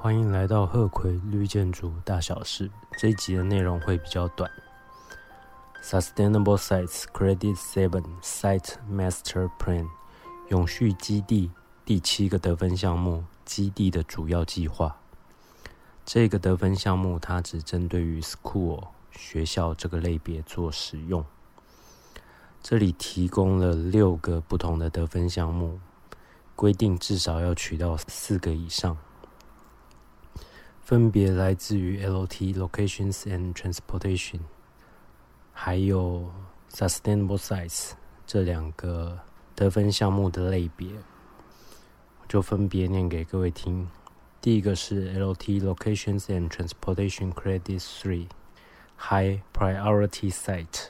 欢迎来到鹤葵绿建筑大小事。这一集的内容会比较短。Sustainable Sites Credit Seven Site Master Plan 永续基地第七个得分项目，基地的主要计划。这个得分项目它只针对于 school 学校这个类别做使用。这里提供了六个不同的得分项目，规定至少要取到四个以上。分别来自于 LT Locations and Transportation，还有 Sustainable Sites 这两个得分项目的类别，就分别念给各位听。第一个是 LT Locations and Transportation Credit Three High Priority Site，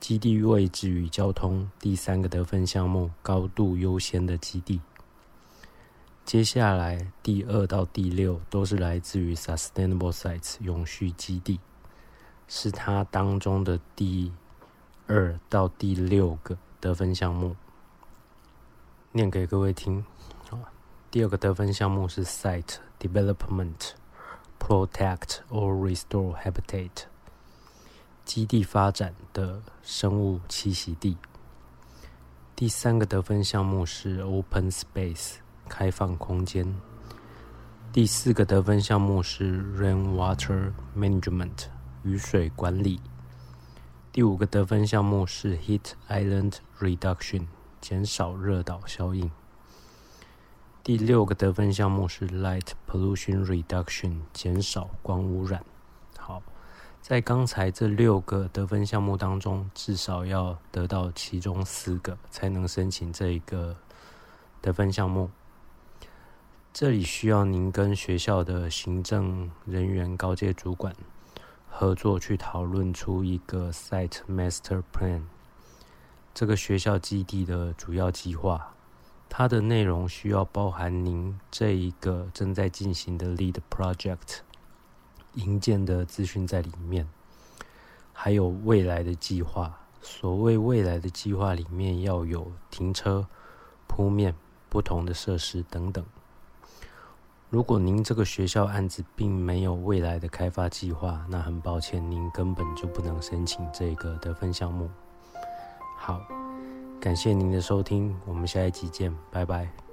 基地位置与交通第三个得分项目高度优先的基地。接下来第二到第六都是来自于 Sustainable Sites 永续基地，是它当中的第二到第六个得分项目。念给各位听，第二个得分项目是 Site Development Protect or Restore Habitat 基地发展的生物栖息地。第三个得分项目是 Open Space。开放空间。第四个得分项目是 Rainwater Management 雨水管理。第五个得分项目是 Heat Island Reduction 减少热岛效应。第六个得分项目是 Light Pollution Reduction 减少光污染。好，在刚才这六个得分项目当中，至少要得到其中四个，才能申请这一个得分项目。这里需要您跟学校的行政人员、高阶主管合作，去讨论出一个 Site Master Plan。这个学校基地的主要计划，它的内容需要包含您这一个正在进行的 Lead Project 营建的资讯在里面，还有未来的计划。所谓未来的计划里面要有停车、铺面、不同的设施等等。如果您这个学校案子并没有未来的开发计划，那很抱歉，您根本就不能申请这个得分项目。好，感谢您的收听，我们下一集见，拜拜。